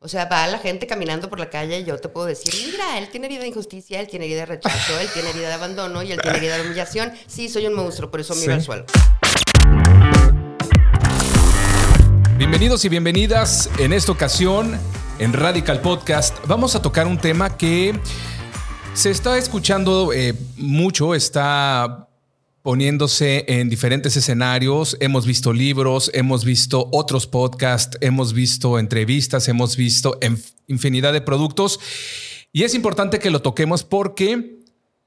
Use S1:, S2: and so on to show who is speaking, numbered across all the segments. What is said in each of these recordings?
S1: O sea, va la gente caminando por la calle y yo te puedo decir, mira, él tiene herida de injusticia, él tiene herida de rechazo, él tiene herida de abandono y él tiene herida de humillación. Sí, soy un monstruo, por eso miro al suelo.
S2: Bienvenidos y bienvenidas en esta ocasión en Radical Podcast. Vamos a tocar un tema que se está escuchando eh, mucho, está poniéndose en diferentes escenarios. Hemos visto libros, hemos visto otros podcasts, hemos visto entrevistas, hemos visto infinidad de productos. Y es importante que lo toquemos porque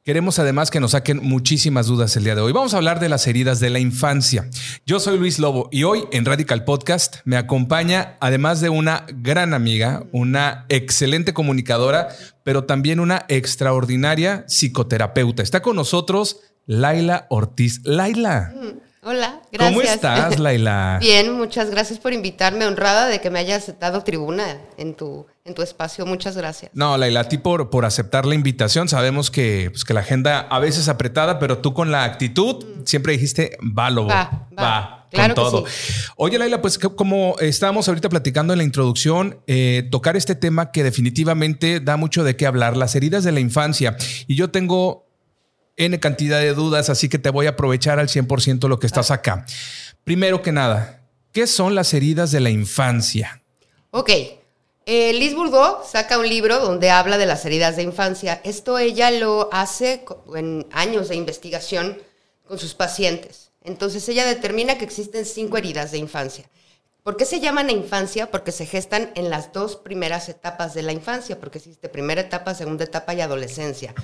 S2: queremos además que nos saquen muchísimas dudas el día de hoy. Vamos a hablar de las heridas de la infancia. Yo soy Luis Lobo y hoy en Radical Podcast me acompaña, además de una gran amiga, una excelente comunicadora, pero también una extraordinaria psicoterapeuta. Está con nosotros Laila Ortiz. Laila.
S1: Mm, hola, gracias.
S2: ¿Cómo estás, Laila?
S1: Bien, muchas gracias por invitarme. Honrada de que me hayas dado tribuna en tu, en tu espacio. Muchas gracias.
S2: No, Laila, a ti por, por aceptar la invitación. Sabemos que, pues, que la agenda a veces apretada, pero tú con la actitud mm. siempre dijiste, va, lobo, va. va. Claro con todo. Oye, Laila, pues como estábamos ahorita platicando en la introducción, eh, tocar este tema que definitivamente da mucho de qué hablar, las heridas de la infancia. Y yo tengo N cantidad de dudas, así que te voy a aprovechar al 100% lo que estás acá. Primero que nada, ¿qué son las heridas de la infancia?
S1: Ok. Eh, Liz Bourdeau saca un libro donde habla de las heridas de infancia. Esto ella lo hace en años de investigación con sus pacientes. Entonces ella determina que existen cinco heridas de infancia. ¿Por qué se llaman infancia? Porque se gestan en las dos primeras etapas de la infancia, porque existe primera etapa, segunda etapa y adolescencia.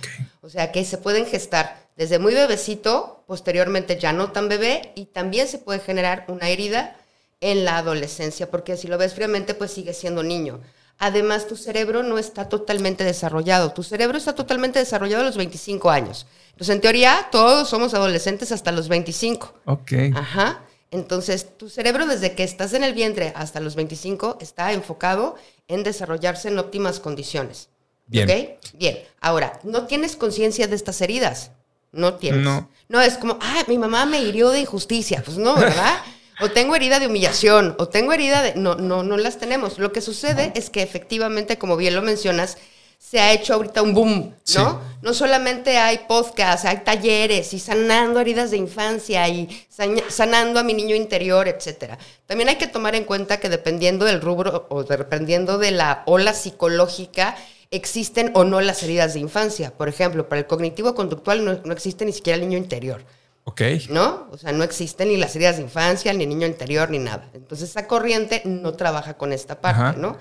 S1: O sea que se pueden gestar desde muy bebecito, posteriormente ya no tan bebé, y también se puede generar una herida en la adolescencia, porque si lo ves fríamente, pues sigue siendo niño. Además, tu cerebro no está totalmente desarrollado. Tu cerebro está totalmente desarrollado a los 25 años. Entonces, en teoría, todos somos adolescentes hasta los 25.
S2: Ok.
S1: Ajá. Entonces, tu cerebro desde que estás en el vientre hasta los 25 está enfocado en desarrollarse en óptimas condiciones.
S2: Bien.
S1: Bien. Ahora, no tienes conciencia de estas heridas. No tienes. No. No es como, ah, mi mamá me hirió de injusticia. Pues no, ¿verdad? o tengo herida de humillación, o tengo herida de... No, no, no las tenemos. Lo que sucede es que efectivamente, como bien lo mencionas, se ha hecho ahorita un boom, ¿no? No solamente hay podcasts, hay talleres y sanando heridas de infancia y sanando a mi niño interior, etcétera. También hay que tomar en cuenta que dependiendo del rubro o dependiendo de la ola psicológica, existen o no las heridas de infancia. Por ejemplo, para el cognitivo conductual no, existe ni siquiera el niño interior.
S2: Ok.
S1: ¿No? O sea, no existen ni las heridas de infancia, ni el niño interior, ni nada. Entonces, esa corriente no trabaja con esta parte, ¿no?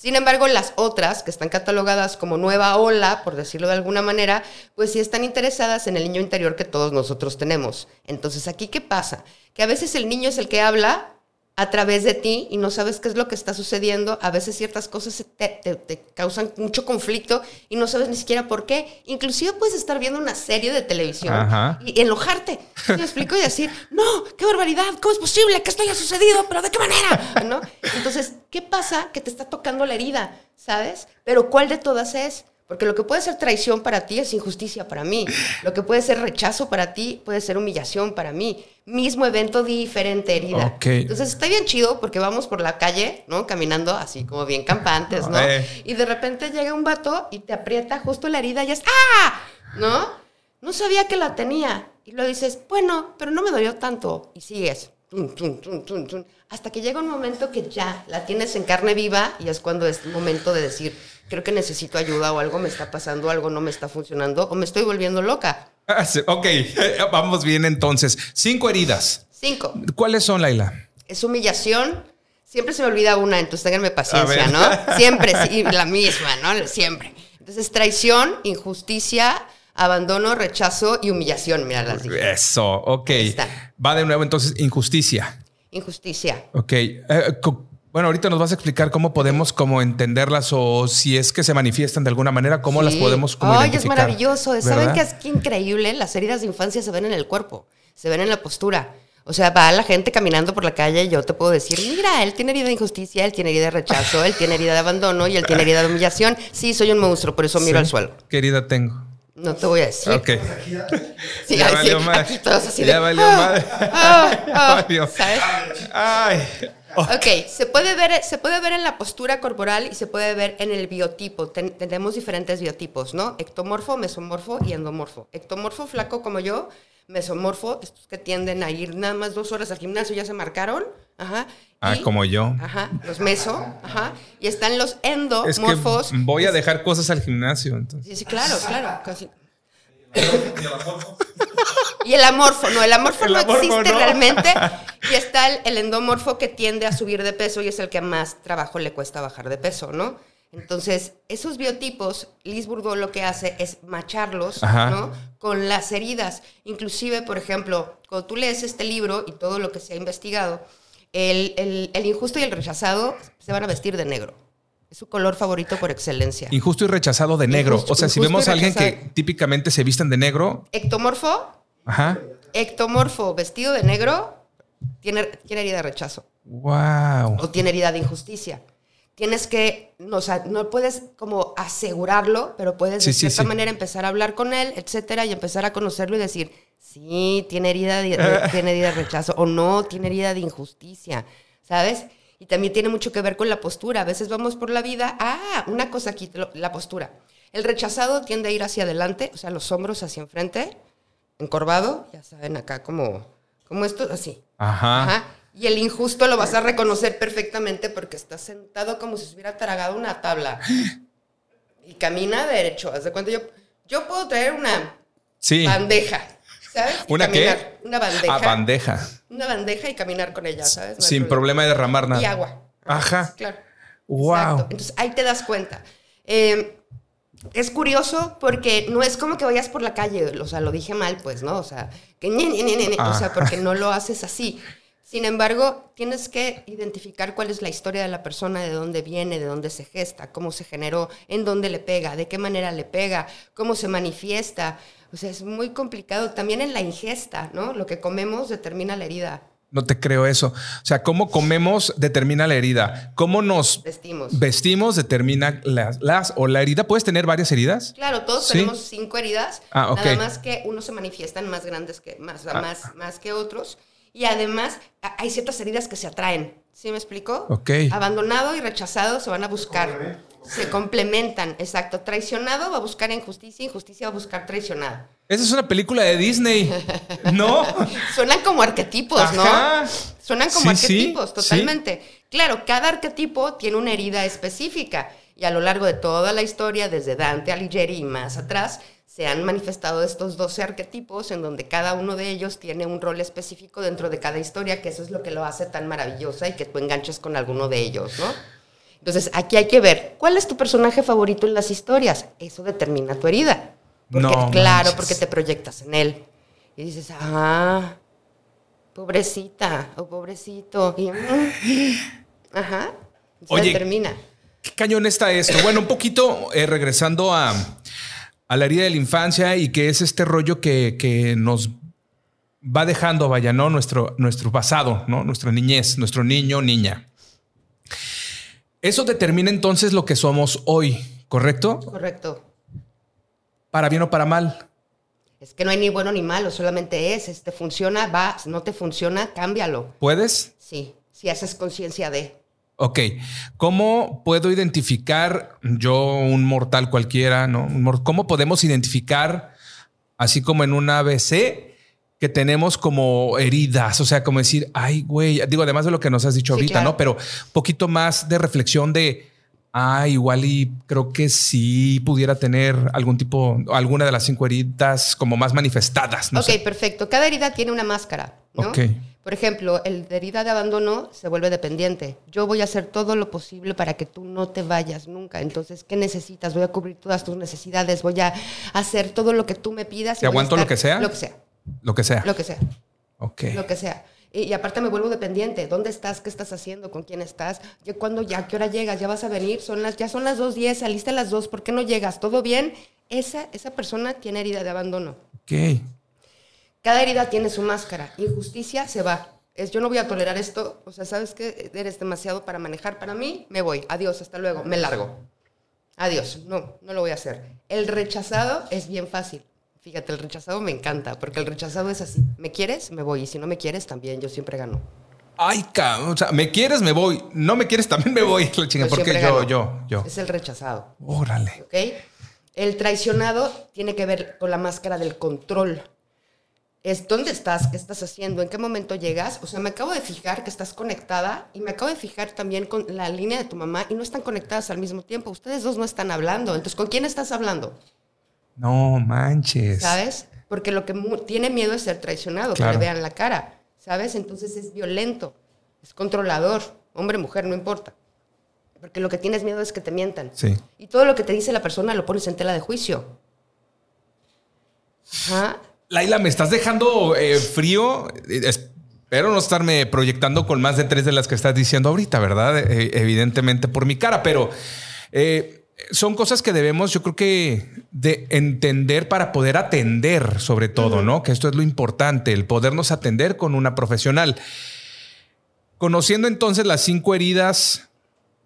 S1: Sin embargo, las otras, que están catalogadas como nueva ola, por decirlo de alguna manera, pues sí están interesadas en el niño interior que todos nosotros tenemos. Entonces, ¿aquí qué pasa? Que a veces el niño es el que habla a través de ti y no sabes qué es lo que está sucediendo. A veces ciertas cosas te, causan mucho conflicto y no sabes ni siquiera por qué. Inclusive puedes estar viendo una serie de televisión y enojarte. ¿Me explico? Y decir, no, qué barbaridad, ¿cómo es posible que esto haya sucedido? ¿Pero de qué manera? ¿No? Entonces, ¿qué pasa? Que te está tocando la herida, ¿sabes? Pero ¿cuál de todas es? Porque lo que puede ser traición para ti es injusticia para mí. Lo que puede ser rechazo para ti puede ser humillación para mí. Mismo evento, diferente herida. Entonces está bien chido porque vamos por la calle, ¿no? Caminando así como bien campantes, ¿no? Y de repente llega un vato y te aprieta justo la herida y es ¡ah! ¿No? No sabía que la tenía. Y lo dices, bueno, pero no me dolió tanto. Y sigues. Hasta que llega un momento que ya la tienes en carne viva y es cuando es momento de decir, creo que necesito ayuda o algo me está pasando, algo no me está funcionando o me estoy volviendo loca.
S2: Ah, ok, vamos bien entonces. Cinco heridas.
S1: Cinco.
S2: ¿Cuáles son, Laila?
S1: Es humillación. Siempre se me olvida una, entonces ténganme paciencia, ¿no? Siempre, sí, la misma, ¿no? Siempre. Entonces, traición, injusticia, abandono, rechazo y humillación. Mira las
S2: dije. Eso, ok. Va de nuevo entonces, injusticia.
S1: Injusticia.
S2: Ok. Eh, bueno, ahorita nos vas a explicar cómo podemos como entenderlas o si es que se manifiestan de alguna manera, cómo las podemos como
S1: Ay, es maravilloso. ¿Saben qué es increíble? Las heridas de infancia se ven en el cuerpo, se ven en la postura. O sea, va la gente caminando por la calle y yo te puedo decir, mira, él tiene herida de injusticia, él tiene herida de rechazo, él tiene herida de abandono y él tiene herida de humillación. Sí, soy un monstruo, por eso miro al suelo.
S2: ¿Qué herida tengo?
S1: No te voy a decir.
S2: Ok.
S1: Sí, ya
S2: valió
S1: sí,
S2: mal. Ya
S1: de,
S2: valió
S1: ah,
S2: mal.
S1: ah, ah",
S2: ¿Sabes? Ay.
S1: Ok, se puede, ver, se puede ver en la postura corporal y se puede ver en el biotipo. tenemos diferentes biotipos, ¿no? Ectomorfo, mesomorfo y endomorfo. Ectomorfo flaco como yo, mesomorfo, estos que tienden a ir nada más dos horas al gimnasio ya se marcaron. Ajá.
S2: Ah, como yo.
S1: Ajá, los meso, ajá. Y están los endomorfos.
S2: voy a dejar cosas al gimnasio, entonces.
S1: Sí, sí, claro, claro. Y el amorfo, no, el amorfo no existe realmente. Y está el, endomorfo que tiende a subir de peso y es el que más trabajo le cuesta bajar de peso, ¿no? Entonces, esos biotipos, Liz lo que hace es macharlos, ¿no? Con las heridas. Inclusive, por ejemplo, cuando tú lees este libro y todo lo que se ha investigado, el, el injusto y el rechazado se van a vestir de negro. Es su color favorito por excelencia.
S2: Injusto y rechazado de negro. o sea, si vemos a alguien que típicamente se visten de negro.
S1: Ectomorfo. Ajá. Ectomorfo vestido de negro tiene, tiene herida de rechazo.
S2: Wow.
S1: O tiene herida de injusticia. Tienes que, no, o sea, no puedes como asegurarlo, pero puedes de cierta manera empezar a hablar con él, etcétera, y empezar a conocerlo y decir, sí, tiene herida de, tiene herida de rechazo, o no, tiene herida de injusticia, ¿sabes? Y también tiene mucho que ver con la postura. A veces vamos por la vida, ah, una cosa aquí, la postura. El rechazado tiende a ir hacia adelante, o sea, los hombros hacia enfrente, encorvado, ya saben, acá como, como esto, así.
S2: Ajá. Ajá.
S1: Y el injusto lo vas a reconocer perfectamente porque está sentado como si se hubiera tragado una tabla. Y camina derecho. Haz de cuenta, yo, yo puedo traer una bandeja ¿sabes?
S2: ¿Una
S1: qué? Una bandeja.
S2: Ah, bandeja.
S1: Una bandeja y caminar con ella, ¿sabes?
S2: Sin problema. de derramar nada.
S1: Y agua.
S2: Ajá.
S1: Claro.
S2: Wow.
S1: Entonces ahí te das cuenta. Eh, es curioso porque no es como que vayas por la calle, o sea, lo dije mal, pues, ¿no? O sea, que o sea, ah. porque no lo haces así. Sin embargo, tienes que identificar cuál es la historia de la persona, de dónde viene, de dónde se gesta, cómo se generó, en dónde le pega, de qué manera le pega, cómo se manifiesta. O sea, es muy complicado. También en la ingesta, ¿no? Lo que comemos determina la herida.
S2: No te creo eso. O sea, cómo comemos determina la herida. Cómo nos
S1: vestimos,
S2: vestimos determina las, o la herida. ¿Puedes tener varias heridas?
S1: Claro, todos tenemos cinco heridas. Ah, Nada más que unos se manifiestan más grandes que más, ah. más, más que otros. Y además hay ciertas heridas que se atraen. ¿Sí me explico?
S2: Ok.
S1: Abandonado y rechazado se van a buscar. Se complementan, exacto. Traicionado va a buscar injusticia, injusticia va a buscar traicionado.
S2: Esa es una película de Disney, ¿no?
S1: Suenan como arquetipos, ¿no? Suenan como arquetipos, totalmente. Claro, cada arquetipo tiene una herida específica y a lo largo de toda la historia, desde Dante Alighieri y más atrás, se han manifestado estos 12 arquetipos en donde cada uno de ellos tiene un rol específico dentro de cada historia, que eso es lo que lo hace tan maravillosa y que tú enganches con alguno de ellos, ¿no? Entonces, aquí hay que ver, ¿cuál es tu personaje favorito en las historias? Eso determina tu herida. Porque, claro, porque te proyectas en él. Y dices, ah, pobrecita o pobrecito. Y, mm, ajá, se determina.
S2: ¿Qué cañón está esto? Bueno, un poquito eh, regresando a, a la herida de la infancia y que es este rollo que, nos va dejando, vaya, ¿no? Nuestro, nuestro pasado, ¿no? Nuestra niñez, nuestro niño, niña. Eso determina entonces lo que somos hoy, ¿correcto?
S1: Correcto.
S2: Para bien o para mal.
S1: Es que no hay ni bueno ni malo, solamente es. Este funciona, va, no te funciona, cámbialo.
S2: ¿Puedes?
S1: Sí, si haces conciencia de.
S2: Ok, ¿cómo puedo identificar yo, un mortal cualquiera, ¿no? ¿Cómo podemos identificar, así como en un ABC, que tenemos como heridas? O sea, como decir, ay, güey, digo, además de lo que nos has dicho ahorita, ¿no? Pero poquito más de reflexión de, ah, igual y creo que sí pudiera tener algún tipo, alguna de las cinco heridas como más manifestadas.
S1: ok, perfecto. Cada herida tiene una máscara, ¿no?
S2: Ok.
S1: Por ejemplo, el de herida de abandono se vuelve dependiente. Yo voy a hacer todo lo posible para que tú no te vayas nunca. Entonces, ¿qué necesitas? Voy a cubrir todas tus necesidades, voy a hacer todo lo que tú me pidas.
S2: ¿Te aguanto lo que sea?
S1: Lo que sea.
S2: Lo que sea.
S1: Lo que sea.
S2: Ok.
S1: Lo que sea. Y, aparte me vuelvo dependiente. ¿Dónde estás? ¿Qué estás haciendo? ¿Con quién estás? ¿Ya cuándo ya? ¿Qué hora llegas? ¿Ya vas a venir? Son las, ya son las 2.10, saliste a las 2, ¿por qué no llegas? ¿Todo bien? Esa, esa persona tiene herida de abandono.
S2: Ok.
S1: Cada herida tiene su máscara. Injusticia se va. Es yo no voy a tolerar esto. O sea, sabes que eres demasiado para manejar para mí. Me voy. Adiós, hasta luego. Me largo. Adiós. No, no lo voy a hacer. El rechazado es bien fácil. Fíjate, el rechazado me encanta, porque el rechazado es así. ¿Me quieres? Me voy. Y si no me quieres, también. Yo siempre gano.
S2: Ay, cabrón. O sea, me quieres, me voy. No me quieres, también me voy. La chinga, porque yo, yo, yo.
S1: Es el rechazado.
S2: Órale.
S1: ¿ok? El traicionado tiene que ver con la máscara del control. Es dónde estás, qué estás haciendo, en qué momento llegas. O sea, me acabo de fijar que estás conectada y me acabo de fijar también con la línea de tu mamá y no están conectadas al mismo tiempo. Ustedes dos no están hablando. Entonces, ¿con quién estás hablando?
S2: No manches.
S1: ¿Sabes? Porque lo que tiene miedo es ser traicionado,
S2: Claro.
S1: que le vean la cara. ¿Sabes? Entonces es violento, es controlador, hombre, mujer, no importa. Porque lo que tienes miedo es que te mientan.
S2: Sí.
S1: Y todo lo que te dice la persona lo pones en tela de juicio. Ajá.
S2: Laila, me estás dejando eh, frío. Eh, Espero no estarme proyectando con más de tres de las que estás diciendo ahorita, ¿verdad? Eh, evidentemente por mi cara, pero eh, son cosas que debemos, yo creo que, de entender para poder atender, sobre todo, ¿no? Que esto es lo importante, el podernos atender con una profesional. Conociendo entonces las cinco heridas,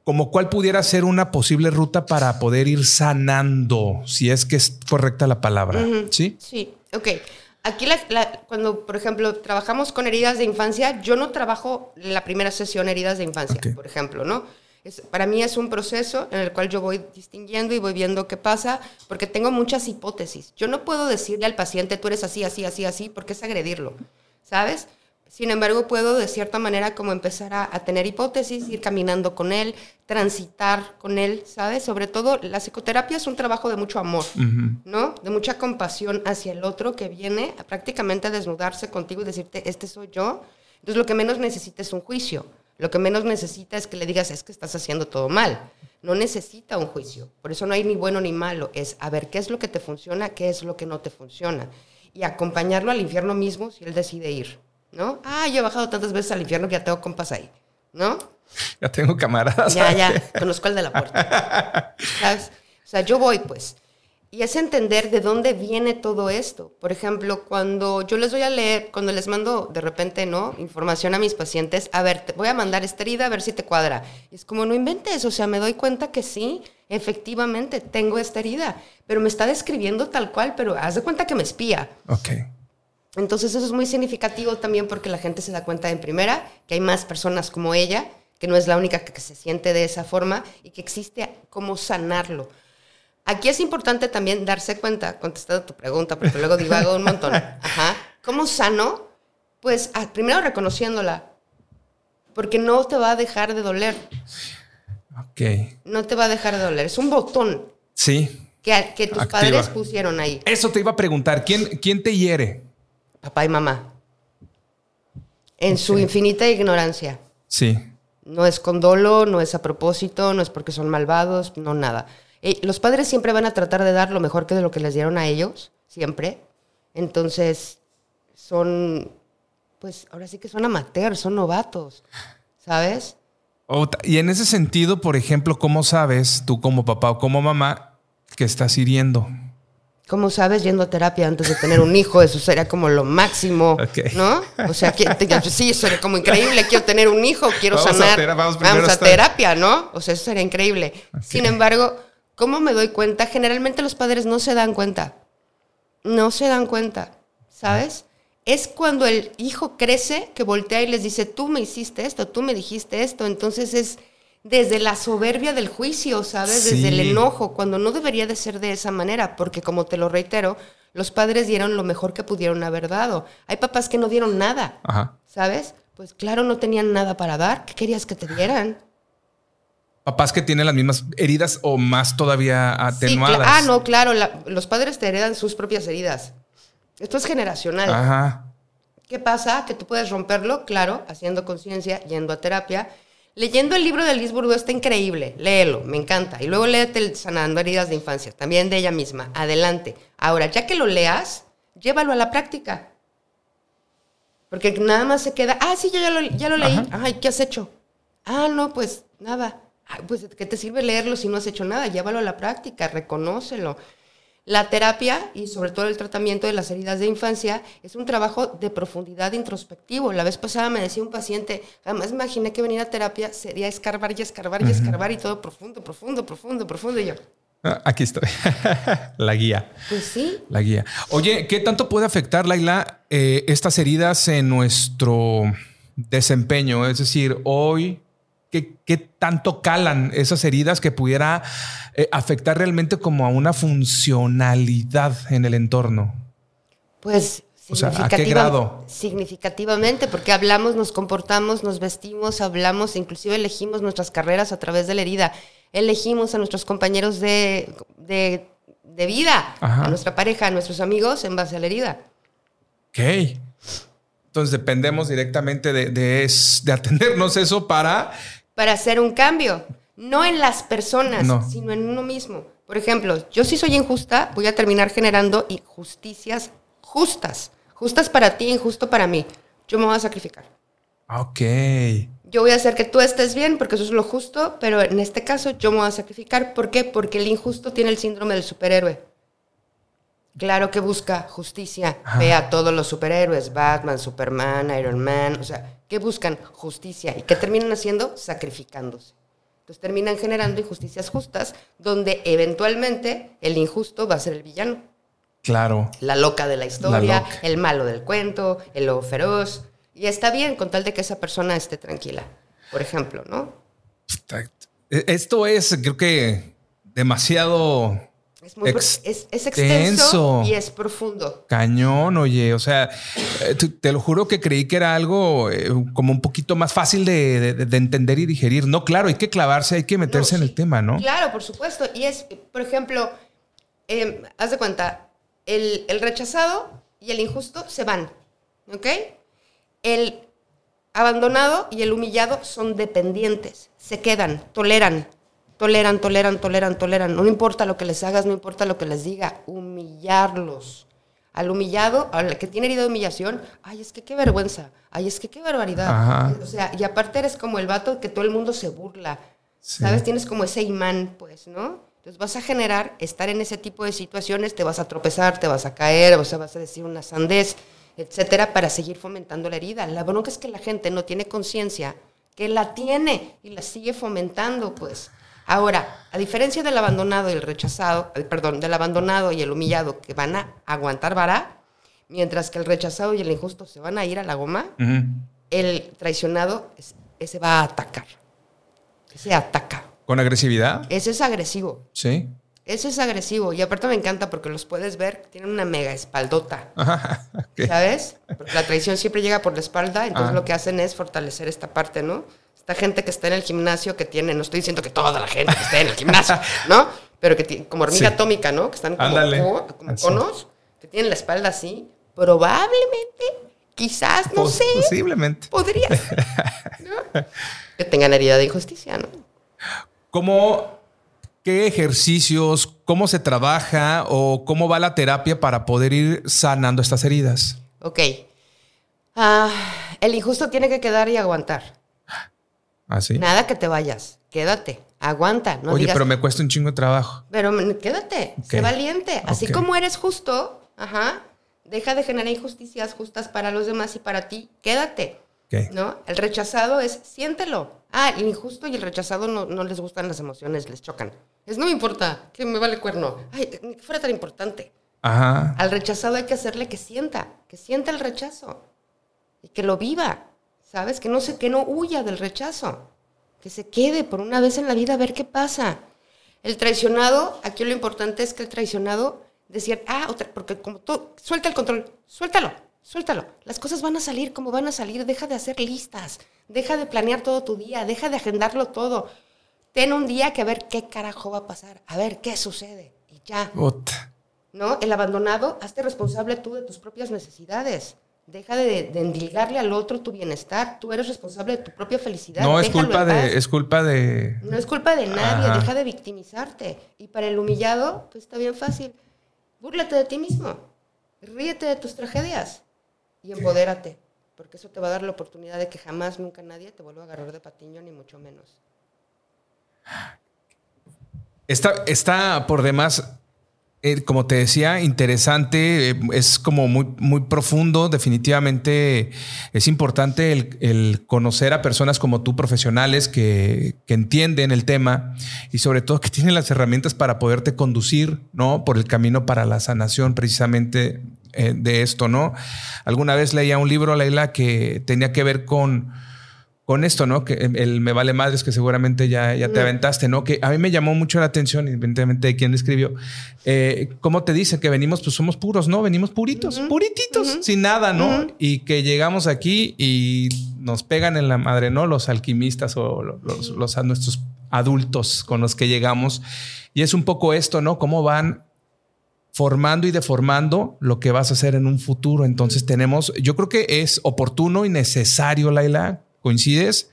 S2: como cuál pudiera ser una posible ruta para poder ir sanando, si es que es correcta la palabra, ¿sí?
S1: Sí, ok. Aquí la- la- cuando, por ejemplo, trabajamos con heridas de infancia, yo no trabajo la primera sesión heridas de infancia, por ejemplo, ¿no? Es- para mí es un proceso en el cual yo voy distinguiendo y voy viendo qué pasa, porque tengo muchas hipótesis. Yo no puedo decirle al paciente, tú eres así, así, así, así, porque es agredirlo, ¿sabes? Sin embargo, puedo de cierta manera como empezar a, a tener hipótesis, ir caminando con él, transitar con él, ¿sabes? Sobre todo, la psicoterapia es un trabajo de mucho amor, ¿no? De mucha compasión hacia el otro que viene a prácticamente desnudarse contigo y decirte, este soy yo. Entonces, lo que menos necesita es un juicio. Lo que menos necesita es que le digas, es que estás haciendo todo mal. No necesita un juicio. Por eso no hay ni bueno ni malo. Es a ver qué es lo que te funciona, qué es lo que no te funciona. Y acompañarlo al infierno mismo si él decide ir. ¿No? Ah, yo he bajado tantas veces al infierno que ya tengo compas ahí. ¿No?
S2: Ya tengo camaradas.
S1: Ya, ya, conozco el de la puerta. ¿Sabes? O sea, yo voy, pues. Y es entender de dónde viene todo esto. Por ejemplo, cuando yo les voy a leer, cuando les mando de repente, ¿no? Información a mis pacientes, a ver, te voy a mandar esta herida a ver si te cuadra. Y es como, no inventes, o sea, me doy cuenta que sí, efectivamente, tengo esta herida, pero me está describiendo tal cual, pero haz de cuenta que me espía.
S2: Ok.
S1: Entonces eso es muy significativo también porque la gente se da cuenta en primera que hay más personas como ella, que no es la única que, se siente de esa forma y que existe cómo sanarlo. Aquí es importante también darse cuenta, contestando tu pregunta, porque luego divago un montón. Ajá. ¿Cómo sano? Pues ah, primero reconociéndola, porque no te va a dejar de doler,
S2: Ok.
S1: no te va a dejar de doler. Es un botón
S2: Sí.
S1: que, que tus
S2: Activa.
S1: padres pusieron ahí,
S2: Eso te iba a preguntar. ¿Quién, quién te hiere?
S1: Papá y mamá, en su infinita ignorancia.
S2: Sí.
S1: No es con dolo, no es a propósito, no es porque son malvados, no nada. Eh, los padres siempre van a tratar de dar lo mejor que de lo que les dieron a ellos, siempre. Entonces, son, pues ahora sí que son amateurs, son novatos, ¿sabes?
S2: Y en ese sentido, por ejemplo, ¿cómo sabes tú como papá o como mamá que estás hiriendo?
S1: Como sabes, yendo a terapia antes de tener un hijo, eso sería como lo máximo. ¿no? O sea, que, sí, eso sería como increíble, quiero tener un hijo, quiero
S2: Vamos a
S1: sanar,
S2: tera- vamos
S1: vamos,
S2: a
S1: a
S2: estar-
S1: terapia, ¿no? O sea, eso sería increíble. Sin embargo, ¿cómo me doy cuenta? Generalmente los padres no se dan cuenta, no se dan cuenta, ¿sabes? Es cuando el hijo crece que voltea y les dice, tú me hiciste esto, tú me dijiste esto, entonces es desde la soberbia del juicio, ¿sabes? Desde el enojo, cuando no debería de ser de esa manera, porque como te lo reitero, los padres dieron lo mejor que pudieron haber dado. Hay papás que no dieron nada,
S2: Ajá.
S1: ¿sabes? Pues claro, no tenían nada para dar. ¿Qué querías que te dieran?
S2: Papás que tienen las mismas heridas o más todavía atenuadas.
S1: ah, no, claro, la- los padres te heredan sus propias heridas. Esto es generacional.
S2: Ajá.
S1: ¿Qué pasa? Que tú puedes romperlo, claro, haciendo conciencia, yendo a terapia. Leyendo el libro de Liz está increíble, léelo, me encanta. Y luego léete el Sanando heridas de infancia, también de ella misma. Adelante. Ahora, ya que lo leas, llévalo a la práctica. Porque nada más se queda, ah, sí, yo ya lo, ya lo leí. Ay, ¿qué has hecho? Ah, no, pues nada. Ay, pues, ¿qué te sirve leerlo si no has hecho nada? Llévalo a la práctica, reconócelo. La terapia y sobre todo el tratamiento de las heridas de infancia es un trabajo de profundidad introspectivo. La vez pasada me decía un paciente, jamás imaginé que venir a terapia sería escarbar y escarbar y escarbar y todo profundo, profundo, profundo, profundo. Y yo,
S2: Ah, Aquí estoy. la guía.
S1: pues sí,
S2: La guía. Oye, ¿qué tanto puede afectar, Laila, eh, estas heridas en nuestro desempeño. Es decir, hoy, ¿qué, qué tanto calan esas heridas que pudiera eh, afectar realmente como a una funcionalidad en el entorno?
S1: Pues
S2: o sea, ¿a qué grado?
S1: Significativamente, porque hablamos, nos comportamos, nos vestimos, hablamos, inclusive elegimos nuestras carreras a través de la herida. Elegimos a nuestros compañeros de, de, de vida, a nuestra pareja, a nuestros amigos en base a la herida.
S2: Ok. Entonces dependemos directamente de, de, de atendernos eso para...
S1: Para hacer un cambio. No en las personas, sino en uno mismo. Por ejemplo, yo si soy injusta, voy a terminar generando injusticias justas. Justas para ti, injusto para mí. Yo me voy a sacrificar.
S2: Ok.
S1: Yo voy a hacer que tú estés bien porque eso es lo justo, pero en este caso yo me voy a sacrificar. ¿Por qué? Porque el injusto tiene el síndrome del superhéroe. Claro que busca justicia. Ve a todos los superhéroes, Batman, Superman, Iron Man, o sea, ¿qué buscan? Justicia. ¿Y qué terminan haciendo? Sacrificándose. Entonces terminan generando injusticias justas, donde eventualmente el injusto va a ser el villano.
S2: Claro.
S1: La loca de la historia, el malo del cuento, el lobo feroz. Y está bien con tal de que esa persona esté tranquila, por ejemplo, ¿no?
S2: Esto es, creo que, demasiado
S1: es, muy es, extenso y es profundo.
S2: Cañón, oye. O sea, eh, te, lo juro que creí que era algo eh, como un poquito más fácil de, entender y digerir. No, claro, hay que clavarse, hay que meterse en el tema, ¿no?
S1: Claro, por supuesto. Y es, por ejemplo, em, haz de cuenta, el, el rechazado y el injusto se van, ¿ok? El abandonado y el humillado son dependientes, se quedan, toleran, Toleran, toleran, toleran, toleran. No importa lo que les hagas, no importa lo que les diga. Humillarlos. Al humillado, al que tiene herida de humillación, ay, es que qué vergüenza. Ay, es que qué barbaridad. O sea, y aparte eres como el vato que todo el mundo se burla. ¿Sabes? Tienes como ese imán, pues, ¿no? Entonces vas a generar, estar en ese tipo de situaciones, te vas a tropezar, te vas a caer, o sea, vas a decir una sandez, etcétera, para seguir fomentando la herida. La bronca es que la gente no tiene conciencia que la tiene y la sigue fomentando, pues. Ahora, a diferencia del abandonado y el rechazado, eh, perdón, del abandonado y el humillado que van a aguantar vara, mientras que el rechazado y el injusto se van a ir a la goma, el traicionado ese va a atacar. Ese ataca.
S2: ¿Con agresividad?
S1: Ese es agresivo.
S2: Sí.
S1: Ese es agresivo. Y aparte me encanta porque los puedes ver, tienen una mega espaldota. ¿Sabes? Porque la traición siempre llega por la espalda, entonces ah. lo que hacen es fortalecer esta parte, ¿no? Esta gente que está en el gimnasio que tiene, no estoy diciendo que toda la gente que esté en el gimnasio, ¿no? Pero que tiene, como hormiga atómica, ¿no? Que están como, conos, que tienen la espalda así. Probablemente, quizás, no sé.
S2: Posiblemente.
S1: Podría ¿no? Que tengan herida de injusticia, ¿no?
S2: ¿Cómo, qué ejercicios, cómo se trabaja o cómo va la terapia para poder ir sanando estas heridas?
S1: Ok. Ah, el injusto tiene que quedar y aguantar.
S2: ¿Ah,
S1: Nada que te vayas, quédate, aguanta.
S2: No Oye, pero me cuesta un chingo de trabajo.
S1: Pero quédate, sé valiente. Así como eres justo, ajá, deja de generar injusticias justas para los demás y para ti, quédate. ¿No? El rechazado es siéntelo. Ah, el injusto y el rechazado no, no, les gustan las emociones, les chocan. Es no me importa, que me vale cuerno. Ay, que fuera tan importante.
S2: Ajá.
S1: Al rechazado hay que hacerle que sienta, que sienta el rechazo y que lo viva. ¿Sabes? Que no, se, que no huya del rechazo, que se quede por una vez en la vida a ver qué pasa. El traicionado, aquí lo importante es que el traicionado decía, ah, otra, porque como tú, suelta el control, suéltalo, suéltalo. Las cosas van a salir como van a salir, deja de hacer listas, deja de planear todo tu día, deja de agendarlo todo. Ten un día que a ver qué carajo va a pasar, a ver qué sucede y ya. ¿No? El abandonado, hazte responsable tú de tus propias necesidades. Deja de, de, endilgarle al otro tu bienestar. Tú eres responsable de tu propia felicidad.
S2: No, es culpa de, es culpa de.
S1: No es culpa de nadie. Deja de victimizarte. Y para el humillado, pues está bien fácil. Búrlate de ti mismo. Ríete de tus tragedias. Y empodérate. Porque eso te va a dar la oportunidad de que jamás, nunca nadie te vuelva a agarrar de patiño, ni mucho menos.
S2: Está, está por demás eh, como te decía, interesante, eh, es como muy, muy profundo, definitivamente es importante el, conocer a personas como tú, profesionales que, entienden el tema y sobre todo que tienen las herramientas para poderte conducir ¿no? por el camino para la sanación precisamente eh, de esto, ¿no? Alguna vez leía un libro, Leila, que tenía que ver con con esto, ¿no? Que el me vale madres que seguramente ya, ya te aventaste, ¿no? Que a mí me llamó mucho la atención, independientemente de quién escribió. Eh, ¿Cómo te dicen que venimos? Pues somos puros, ¿no? Venimos puritos, purititos, sin nada, ¿no? Y que llegamos aquí y nos pegan en la madre, ¿no? Los alquimistas o los, los, nuestros adultos con los que llegamos. Y es un poco esto, ¿no? Cómo van formando y deformando lo que vas a hacer en un futuro. Entonces tenemos, yo creo que es oportuno y necesario, Laila, ¿Coincides?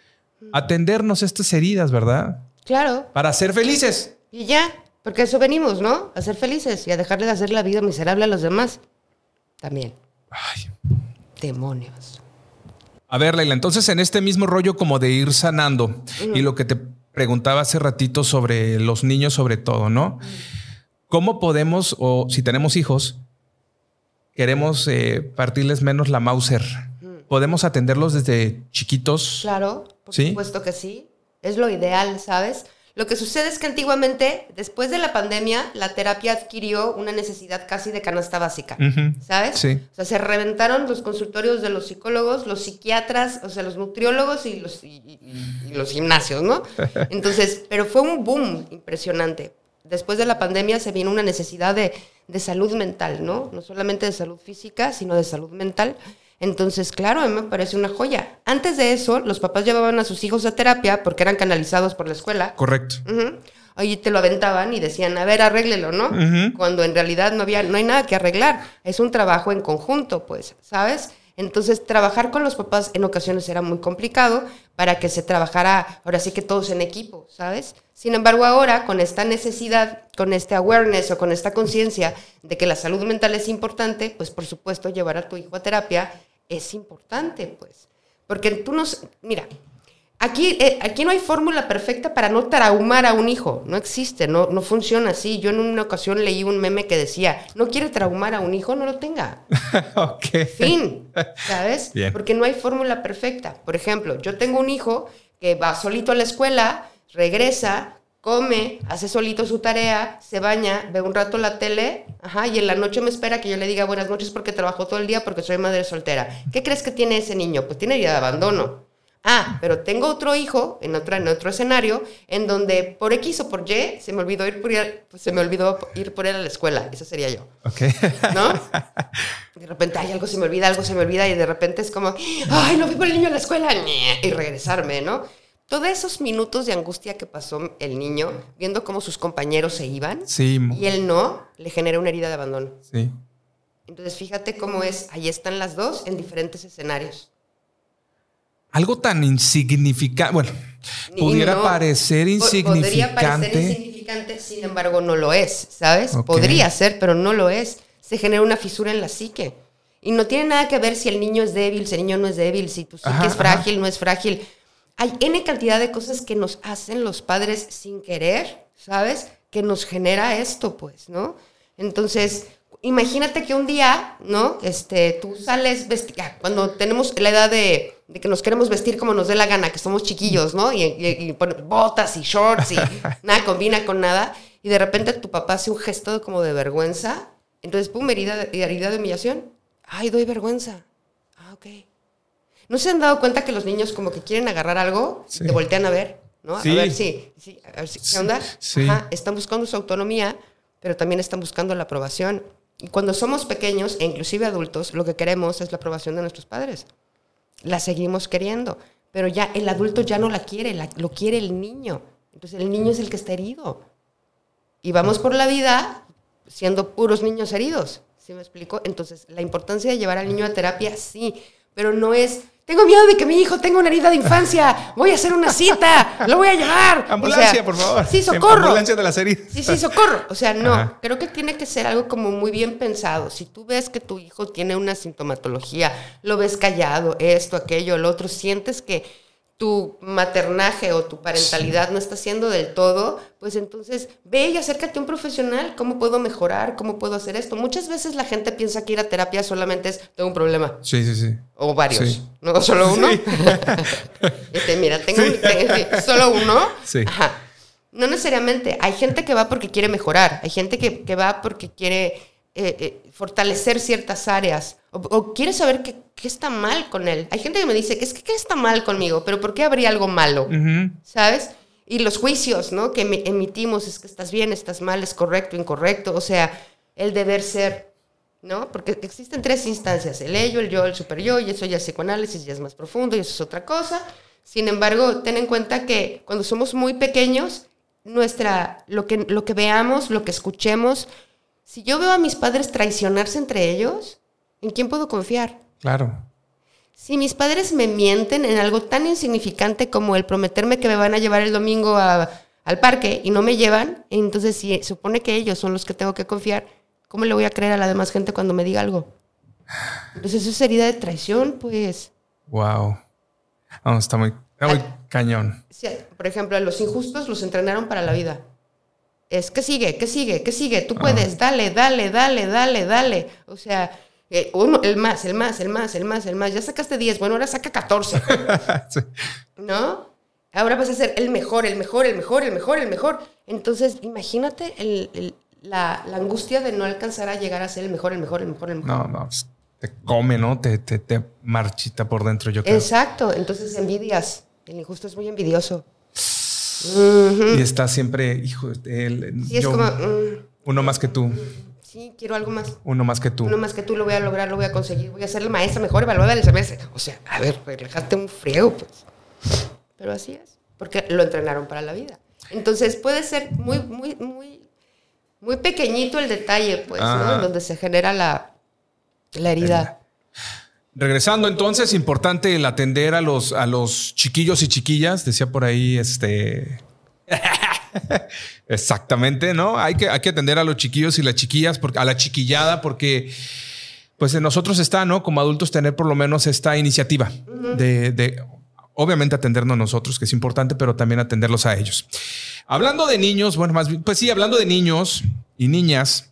S2: Atendernos estas heridas, ¿verdad?
S1: Claro.
S2: Para ser felices.
S1: Y ya, porque eso venimos, ¿no? A ser felices y a dejarles de hacer la vida miserable a los demás. También. Ay. Demonios.
S2: A ver, Leila, entonces en este mismo rollo como de ir sanando y lo que te preguntaba hace ratito sobre los niños sobre todo, ¿no? ¿Cómo podemos, o si tenemos hijos, queremos eh, partirles menos la Mauser? Podemos atenderlos desde chiquitos.
S1: Claro, por supuesto que sí. Es lo ideal, ¿sabes? Lo que sucede es que antiguamente, después de la pandemia, la terapia adquirió una necesidad casi de canasta básica, ¿sabes? Sí. O sea, se reventaron los consultorios de los psicólogos, los psiquiatras, o sea, los nutriólogos y los, los gimnasios, ¿no? Entonces, pero fue un boom impresionante. Después de la pandemia se vino una necesidad de, de salud mental, ¿no? No solamente de salud física, sino de salud mental. Entonces, claro, a mí me parece una joya. Antes de eso, los papás llevaban a sus hijos a terapia porque eran canalizados por la escuela.
S2: Correcto.
S1: Ahí te lo aventaban y decían, a ver, arréglelo, ¿no? Cuando en realidad no había, no hay nada que arreglar. Es un trabajo en conjunto, pues, ¿sabes? Entonces, trabajar con los papás en ocasiones era muy complicado para que se trabajara, ahora sí que todos en equipo, ¿sabes? Sin embargo, ahora, con esta necesidad, con este awareness o con esta conciencia de que la salud mental es importante, pues por supuesto llevar a tu hijo a terapia es importante, pues. Porque tú nos... Mira, aquí, eh, aquí no hay fórmula perfecta para no traumar a un hijo. No existe, no, no funciona así. Yo en una ocasión leí un meme que decía, no quiere traumar a un hijo, no lo tenga. ok. Fin, ¿sabes? Porque no hay fórmula perfecta. Por ejemplo, yo tengo un hijo que va solito a la escuela, regresa, come, hace solito su tarea, se baña, ve un rato la tele, ajá, y en la noche me espera que yo le diga buenas noches porque trabajo todo el día porque soy madre soltera. ¿Qué crees que tiene ese niño? Pues tiene herida de abandono. Ah, pero tengo otro hijo en, otra, en otro escenario en donde por X o por Y se me olvidó ir por, pues se me olvidó ir por él a la escuela. Eso sería yo. Ok. ¿No? De repente, hay algo se me olvida, algo se me olvida y de repente es como, ay, no fui por el niño a la escuela y regresarme, ¿no? Todos esos minutos de angustia que pasó el niño viendo cómo sus compañeros se iban y él no, le genera una herida de abandono. Sí. Entonces fíjate cómo es, ahí están las dos en diferentes escenarios.
S2: Algo tan insignificante, bueno, pudiera parecer insignificante. Podría parecer
S1: insignificante, sin embargo no lo es, ¿sabes? Podría ser, pero no lo es. Se genera una fisura en la psique. Y no tiene nada que ver si el niño es débil, si el niño no es débil, si tu psique es frágil, no es frágil hay N cantidad de cosas que nos hacen los padres sin querer, ¿sabes? Que nos genera esto, pues, ¿no? Entonces, imagínate que un día, ¿no? Este, tú sales cuando tenemos la edad de, que nos queremos vestir como nos dé la gana, que somos chiquillos, ¿no? Y, y, botas y shorts y nada combina con nada. Y de repente tu papá hace un gesto como de vergüenza. Entonces, pum, herida, herida de humillación. Ay, doy vergüenza. Ah, ok. ¿No se han dado cuenta que los niños como que quieren agarrar algo, te voltean a ver, ¿no? A ver si, ¿qué onda? Ajá, están buscando su autonomía, pero también están buscando la aprobación. Y cuando somos pequeños, e inclusive adultos, lo que queremos es la aprobación de nuestros padres. La seguimos queriendo, pero ya el adulto ya no la quiere, lo quiere el niño. Entonces el niño es el que está herido. Y vamos por la vida siendo puros niños heridos. ¿Sí me explico? Entonces, la importancia de llevar al niño a terapia, sí, pero no es tengo miedo de que mi hijo tenga una herida de infancia. Voy a hacer una cita. Lo voy a llevar.
S2: Ambulancia, por favor.
S1: Sí, socorro.
S2: Ambulancia de las heridas.
S1: Sí, sí, socorro. O sea, no. Creo que tiene que ser algo como muy bien pensado. Si tú ves que tu hijo tiene una sintomatología, lo ves callado, esto, aquello, lo otro, sientes que tu maternaje o tu parentalidad no está siendo del todo, pues entonces ve y acércate a un profesional. ¿Cómo puedo mejorar? ¿Cómo puedo hacer esto? Muchas veces la gente piensa que ir a terapia solamente es, tengo un problema.
S2: Sí, sí, sí.
S1: O varios. ¿No solo uno? este, mira, tengo, solo uno. Sí. No necesariamente. Hay gente que va porque quiere mejorar. Hay gente que, que va porque quiere eh, eh, fortalecer ciertas áreas o, quiere saber qué, está mal con él. Hay gente que me dice, es que ¿qué está mal conmigo? Pero ¿por qué habría algo malo? ¿Sabes? Y los juicios, ¿no? Que emitimos es que estás bien, estás mal, es correcto, incorrecto. O sea, el deber ser, ¿no? Porque existen tres instancias, el ello, el yo, el super yo, y eso ya es psicoanálisis, ya es más profundo, y eso es otra cosa. Sin embargo, ten en cuenta que cuando somos muy pequeños, nuestra, lo que, lo que veamos, lo que escuchemos, si yo veo a mis padres traicionarse entre ellos, ¿en quién puedo confiar?
S2: Claro.
S1: Si mis padres me mienten en algo tan insignificante como el prometerme que me van a llevar el domingo al parque y no me llevan, entonces si supone que ellos son los que tengo que confiar, ¿cómo le voy a creer a la demás gente cuando me diga algo? Entonces eso es herida de traición, pues.
S2: Wow. está muy, muy cañón.
S1: por ejemplo, a los injustos los entrenaron para la vida es que sigue, que sigue, que sigue, tú puedes, dale, dale, dale, dale, dale. O sea, eh, uno, el más, el más, el más, el más, el más. Ya sacaste 10, bueno, ahora saca 14. ¿No? Ahora vas a ser el mejor, el mejor, el mejor, el mejor, el mejor. Entonces, imagínate la, angustia de no alcanzar a llegar a ser el mejor, el mejor, el mejor, el mejor.
S2: No, no, pues, te come, ¿no? Te, te, te marchita por dentro, yo creo.
S1: Exacto, entonces envidias. El injusto es muy envidioso.
S2: Y está siempre, hijo, él,
S1: sí, es como, mm,
S2: uno más que tú.
S1: Sí, quiero algo más.
S2: Uno más que tú.
S1: Uno más que tú lo voy a lograr, lo voy a conseguir. Voy a ser la maestra mejor evaluada del semestre. O sea, a ver, relajaste un friego, pues. Pero así es. Porque lo entrenaron para la vida. Entonces puede ser muy, muy, muy, muy pequeñito el detalle, pues, ¿no? Donde se genera la, la herida.
S2: Regresando entonces, importante el atender a los, a los chiquillos y chiquillas, decía por ahí este... Exactamente, ¿no? Hay que, hay que atender a los chiquillos y las chiquillas, porque, a la chiquillada, porque pues en nosotros está, ¿no? Como adultos tener por lo menos esta iniciativa de, de, obviamente atendernos a nosotros, que es importante, pero también atenderlos a ellos. Hablando de niños, bueno, más bien, pues sí, hablando de niños y niñas,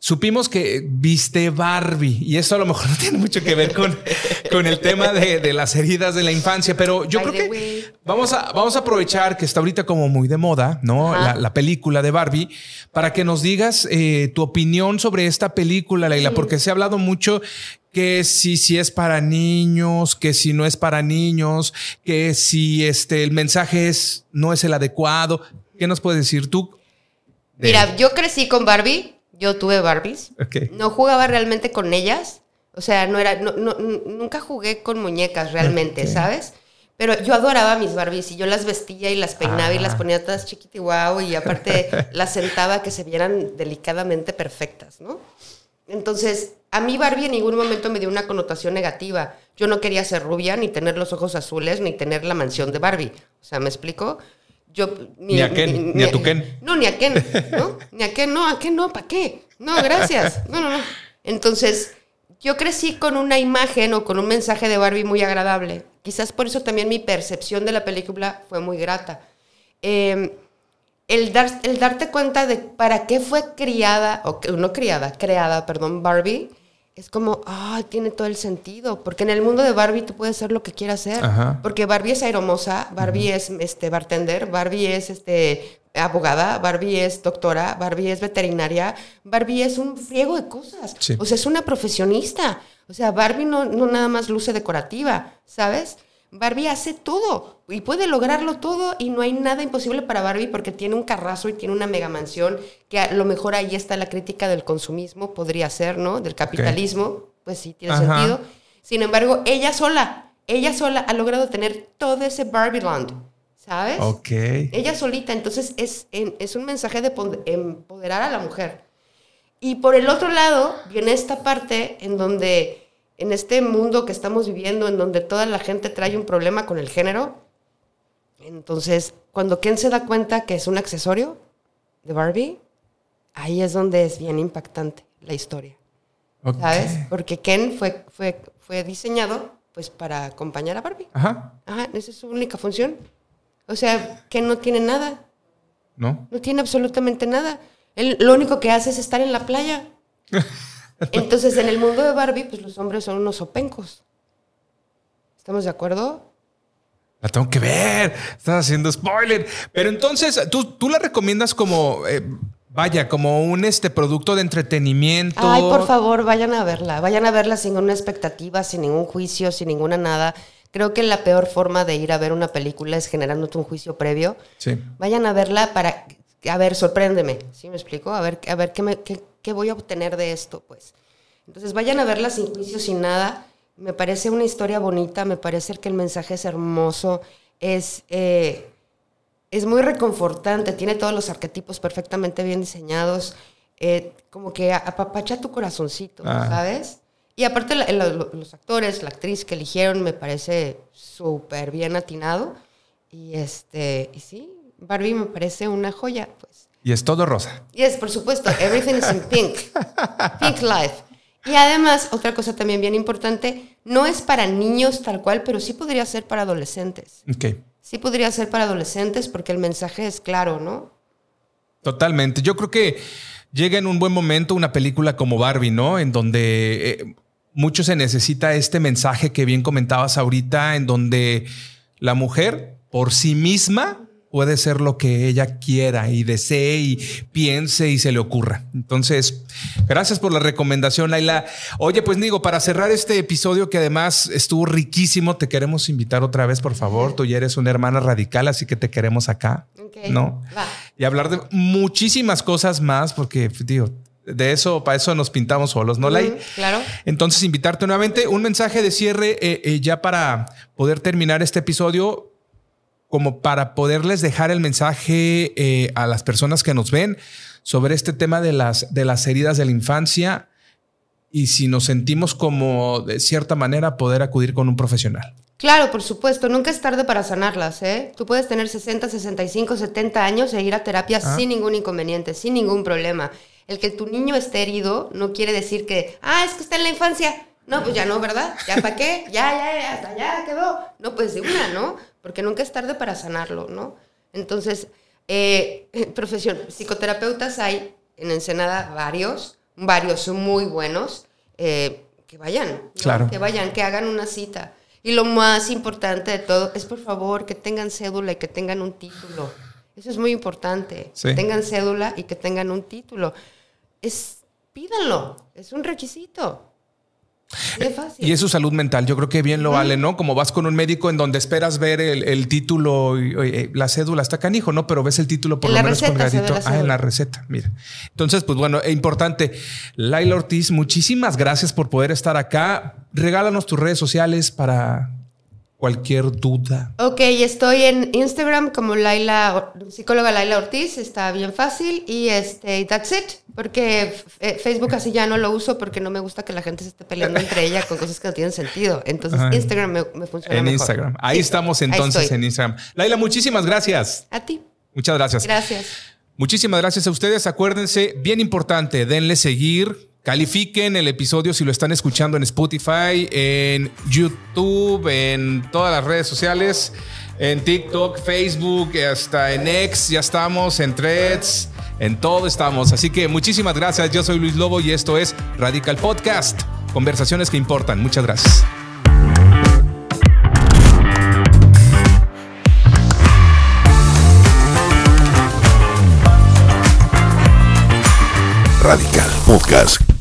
S2: Supimos que viste Barbie y eso a lo mejor no tiene mucho que ver con, con el tema de, las heridas de la infancia, pero yo creo que vamos a, vamos a aprovechar que está ahorita como muy de moda, ¿no? La, película de Barbie, para que nos digas eh, tu opinión sobre esta película, Leila, porque se ha hablado mucho que si, si es para niños, que si no es para niños, que si este, el mensaje es, no es el adecuado. ¿Qué nos puedes decir tú?
S1: Mira, yo crecí con Barbie yo tuve Barbies. No jugaba realmente con ellas. O sea, no era, no, nunca jugué con muñecas realmente, ¿sabes? Pero yo adoraba mis Barbies y yo las vestía y las peinaba y las ah. ponía todas chiquitas y y aparte las sentaba que se vieran delicadamente perfectas, ¿no? Entonces, a mí Barbie en ningún momento me dio una connotación negativa. Yo no quería ser rubia, ni tener los ojos azules, ni tener la mansión de Barbie. O sea, ¿me explico?
S2: Ni, a Ken, ni, a tu Ken.
S1: No, ni a Ken, ¿no? Ni a Ken, no, a Ken no, ¿para qué? No, gracias. No, no, no. Entonces, yo crecí con una imagen o con un mensaje de Barbie muy agradable. Quizás por eso también mi percepción de la película fue muy grata. Em, el, dar, el darte cuenta de para qué fue criada, o no criada, creada, perdón, Barbie, es como, ah, tiene todo el sentido, porque en el mundo de Barbie tú puedes ser lo que quieras ser, porque Barbie es aeromosa, Barbie es este bartender, Barbie es este abogada, Barbie es doctora, Barbie es veterinaria, Barbie es un friego de cosas, o sea, es una profesionista, o sea, Barbie no, no nada más luce decorativa, ¿sabes? Barbie hace todo y puede lograrlo todo y no hay nada imposible para Barbie porque tiene un carrazo y tiene una mega mansión que a lo mejor ahí está la crítica del consumismo, podría ser, ¿no? Del capitalismo, pues sí, tiene sentido. Sin embargo, ella sola, ella sola ha logrado tener todo ese Barbie Land, ¿sabes?
S2: Ok.
S1: Ella solita, entonces es, es un mensaje de empoderar a la mujer. Y por el otro lado viene esta parte en donde en este mundo que estamos viviendo, en donde toda la gente trae un problema con el género, entonces cuando Ken se da cuenta que es un accesorio de Barbie, ahí es donde es bien impactante la historia. ¿Sabes? Porque Ken fue, fue, fue diseñado pues para acompañar a Barbie.
S2: Ajá.
S1: Ajá, esa es su única función. O sea, Ken no tiene nada.
S2: No.
S1: No tiene absolutamente nada. Él lo único que hace es estar en la playa. Entonces, en el mundo de Barbie, pues los hombres son unos opencos. ¿Estamos de acuerdo?
S2: La tengo que ver. Estás haciendo spoiler. Pero entonces, ¿tú, tú la recomiendas como... Eh, vaya, como un este producto de entretenimiento.
S1: Ay, por favor, vayan a verla. Vayan a verla sin ninguna expectativa, sin ningún juicio, sin ninguna nada. Creo que la peor forma de ir a ver una película es generándote un juicio previo.
S2: Sí.
S1: Vayan a verla para, a ver, sorpréndeme, ¿sí me explico? A ver, a ver qué, me, qué, qué voy a obtener de esto, pues. Entonces vayan a verla sin juicio, sin nada. Me parece una historia bonita, me parece que el mensaje es hermoso, es, eh, es muy reconfortante, tiene todos los arquetipos perfectamente bien diseñados, eh, como que apapacha tu corazoncito,
S2: Ah.
S1: ¿sabes? Y aparte la- la- los actores, la actriz que eligieron me parece súper bien atinado. Y este, y sí, Barbie me parece una joya, pues.
S2: Y es todo rosa.
S1: Yes, por supuesto, everything is in pink. Pink life. Y además, otra cosa también bien importante, no es para niños tal cual, pero sí podría ser para adolescentes.
S2: Ok.
S1: Sí podría ser para adolescentes porque el mensaje es claro, ¿no?
S2: Totalmente. Yo creo que llega en un buen momento una película como Barbie, ¿no? En donde eh, mucho se necesita este mensaje que bien comentabas ahorita, en donde la mujer por sí misma puede ser lo que ella quiera y desee y piense y se le ocurra. Entonces, gracias por la recomendación, Laila. Oye, pues digo, para cerrar este episodio que además estuvo riquísimo, te queremos invitar otra vez, por favor. Tú ya eres una hermana radical, así que te queremos acá.
S1: Ok,
S2: ¿No?
S1: va.
S2: Y hablar de muchísimas cosas más, porque, digo, de eso, para eso nos pintamos solos, ¿no, Lai?
S1: Ujú, claro.
S2: Entonces, invitarte nuevamente. Un mensaje de cierre eh, eh, ya para poder terminar este episodio, como para poderles dejar el mensaje eh, a las personas que nos ven sobre este tema de las, de las heridas de la infancia y si nos sentimos como de cierta manera poder acudir con un profesional.
S1: Claro, por supuesto, nunca es tarde para sanarlas, ¿eh? Tú puedes tener 60, 65, 70 años e ir a terapia
S2: Ah.
S1: sin ningún inconveniente, sin ningún problema. El que tu niño esté herido no quiere decir que, ah, es que está en la infancia. No, pues ya no, ¿verdad? ¿Ya para qué? Ya, ya, ya, hasta ya quedó. No, pues de una, ¿no? Porque nunca es tarde para sanarlo, ¿no? Entonces, eh, profesión, psicoterapeutas hay en Ensenada varios, varios muy buenos, eh, que vayan, ¿no?
S2: Claro.
S1: que vayan, que hagan una cita. Y lo más importante de todo es, por favor, que tengan cédula y que tengan un título. Eso es muy importante.
S2: Sí.
S1: Que tengan cédula y que tengan un título. Es, pídanlo, es un requisito. Y es fácil.
S2: Y es su salud mental, yo creo que bien lo vale, ¿no? Como vas con un médico en donde esperas ver el, el título, y, oye, la cédula está canijo, ¿no? Pero ves el título por
S1: En
S2: lo menos colgadito. Ah, en la receta, mira. Entonces, pues bueno, es importante. Laila Ortiz, muchísimas gracias por poder estar acá. Regálanos tus redes sociales para cualquier duda.
S1: Ok, estoy en Instagram como Laila, psicóloga Laila Ortiz, está bien fácil. Y este, that's it, porque eh, Facebook así ya no lo uso porque no me gusta que la gente se esté peleando entre ella con cosas que no tienen sentido. Entonces. Instagram me, me funciona
S2: En
S1: mejor.
S2: Instagram. Ahí
S1: Sí,
S2: estamos entonces en Instagram. Laila, muchísimas gracias.
S1: A ti,
S2: Muchas gracias.
S1: gracias.
S2: Muchísimas gracias a ustedes. Acuérdense, bien importante, denle seguir, califiquen el episodio si lo están escuchando en Spotify, en YouTube, en todas las redes sociales, en TikTok, Facebook, hasta en X, ya estamos, en Threads, en todo estamos. Así que muchísimas gracias. Yo soy Luis Lobo y esto es Radical Podcast. Conversaciones que importan. Muchas gracias.
S3: Radical Podcast